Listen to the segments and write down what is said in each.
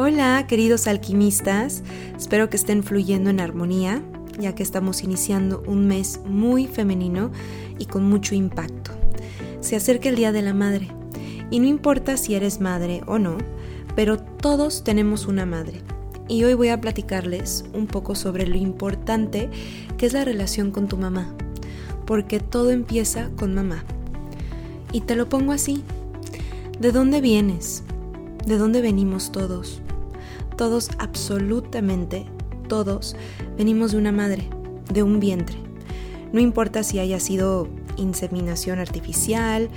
Hola, queridos alquimistas. Espero que estén fluyendo en armonía, ya que estamos iniciando un mes muy femenino y con mucho impacto. Se acerca el Día de la Madre, y no importa si eres madre o no, pero todos tenemos una madre. Y hoy voy a platicarles un poco sobre lo importante que es la relación con tu mamá, porque todo empieza con mamá. Y te lo pongo así. ¿De dónde vienes? ¿De dónde venimos todos? Todos, absolutamente todos, venimos de una madre, de un vientre. No importa si haya sido inseminación artificial,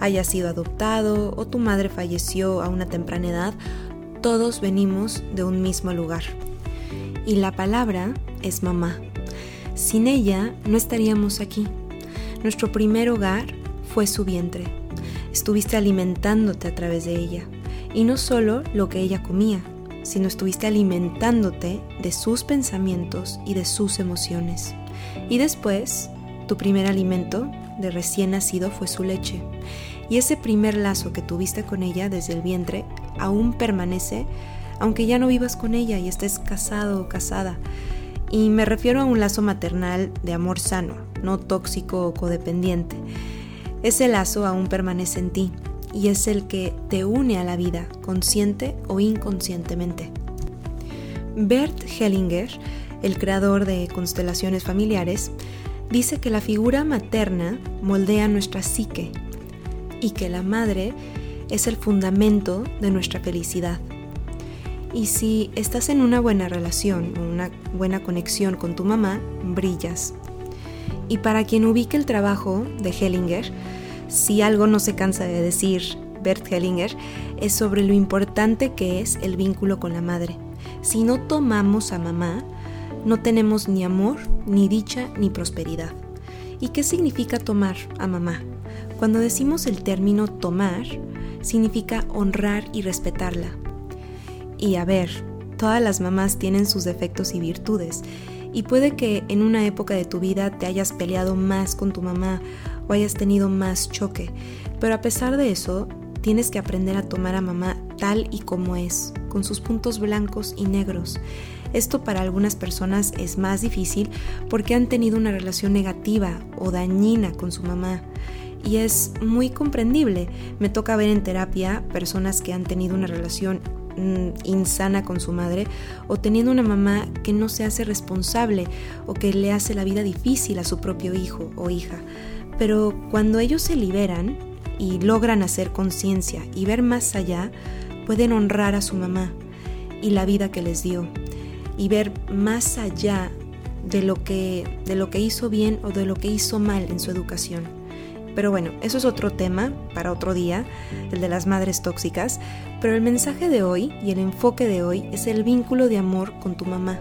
haya sido adoptado o tu madre falleció a una temprana edad, todos venimos de un mismo lugar. Y la palabra es mamá. Sin ella no estaríamos aquí. Nuestro primer hogar fue su vientre. Estuviste alimentándote a través de ella. Y no solo lo que ella comía, sino estuviste alimentándote de sus pensamientos y de sus emociones. Y después, tu primer alimento de recién nacido fue su leche. Y ese primer lazo que tuviste con ella desde el vientre aún permanece, aunque ya no vivas con ella y estés casado o casada. Y me refiero a un lazo maternal de amor sano, no tóxico o codependiente. Ese lazo aún permanece en ti y es el que te une a la vida, consciente o inconscientemente. Bert Hellinger, el creador de constelaciones familiares, dice que la figura materna moldea nuestra psique y que la madre es el fundamento de nuestra felicidad. Y si estás en una buena relación, una buena conexión con tu mamá, brillas. Y para quien ubique el trabajo de Hellinger, si algo no se cansa de decir Bert Hellinger, es sobre lo importante que es el vínculo con la madre. Si no tomamos a mamá, no tenemos ni amor, ni dicha, ni prosperidad. ¿Y qué significa tomar a mamá? Cuando decimos el término tomar, significa honrar y respetarla. Y a ver, todas las mamás tienen sus defectos y virtudes, y puede que en una época de tu vida te hayas peleado más con tu mamá o hayas tenido más choque. Pero a pesar de eso, tienes que aprender a tomar a mamá tal y como es, con sus puntos blancos y negros. Esto para algunas personas es más difícil porque han tenido una relación negativa o dañina con su mamá. Y es muy comprendible. Me toca ver en terapia personas que han tenido una relación mm, insana con su madre o teniendo una mamá que no se hace responsable o que le hace la vida difícil a su propio hijo o hija. Pero cuando ellos se liberan y logran hacer conciencia y ver más allá, pueden honrar a su mamá y la vida que les dio y ver más allá de lo que de lo que hizo bien o de lo que hizo mal en su educación. Pero bueno, eso es otro tema para otro día, el de las madres tóxicas, pero el mensaje de hoy y el enfoque de hoy es el vínculo de amor con tu mamá.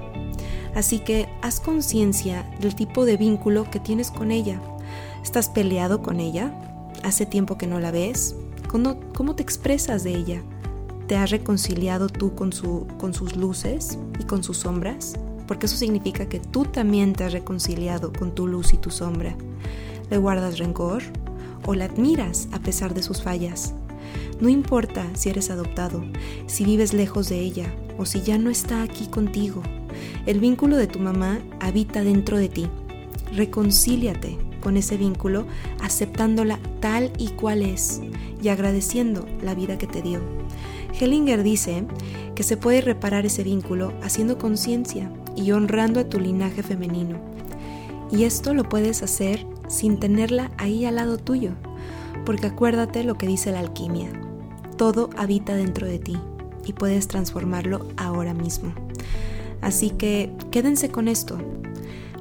Así que haz conciencia del tipo de vínculo que tienes con ella ¿Estás peleado con ella? ¿Hace tiempo que no la ves? ¿Cómo, te expresas de ella? ¿Te has reconciliado tú con, su, con sus luces y con sus sombras? Porque eso significa que tú también te has reconciliado con tu luz y tu sombra. ¿Le guardas rencor? ¿O la admiras a pesar de sus fallas? No importa si eres adoptado, si vives lejos de ella o si ya no está aquí contigo. El vínculo de tu mamá habita dentro de ti. Reconcíliate con ese vínculo, aceptándola tal y cual es y agradeciendo la vida que te dio. Hellinger dice que se puede reparar ese vínculo haciendo conciencia y honrando a tu linaje femenino. Y esto lo puedes hacer sin tenerla ahí al lado tuyo, porque acuérdate lo que dice la alquimia. Todo habita dentro de ti y puedes transformarlo ahora mismo. Así que quédense con esto.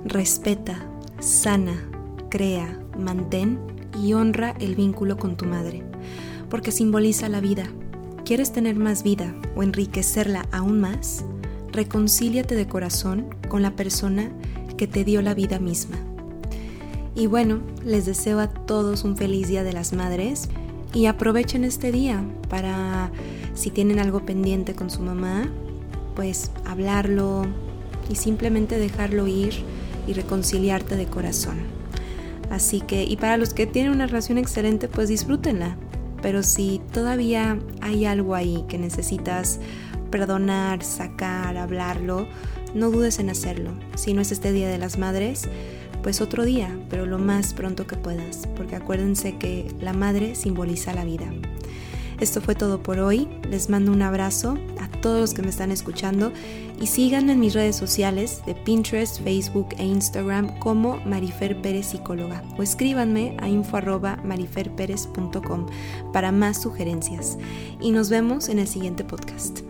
Respeta, sana, crea, mantén y honra el vínculo con tu madre, porque simboliza la vida. ¿Quieres tener más vida o enriquecerla aún más? Reconcíliate de corazón con la persona que te dio la vida misma. Y bueno, les deseo a todos un feliz Día de las Madres y aprovechen este día para, si tienen algo pendiente con su mamá, pues hablarlo y simplemente dejarlo ir y reconciliarte de corazón. Así que, y para los que tienen una relación excelente, pues disfrútenla. Pero si todavía hay algo ahí que necesitas perdonar, sacar, hablarlo, no dudes en hacerlo. Si no es este Día de las Madres, pues otro día, pero lo más pronto que puedas, porque acuérdense que la madre simboliza la vida. Esto fue todo por hoy. Les mando un abrazo todos los que me están escuchando y síganme en mis redes sociales de Pinterest, Facebook e Instagram como Marifer Pérez Psicóloga o escríbanme a info@mariferperez.com para más sugerencias. Y nos vemos en el siguiente podcast.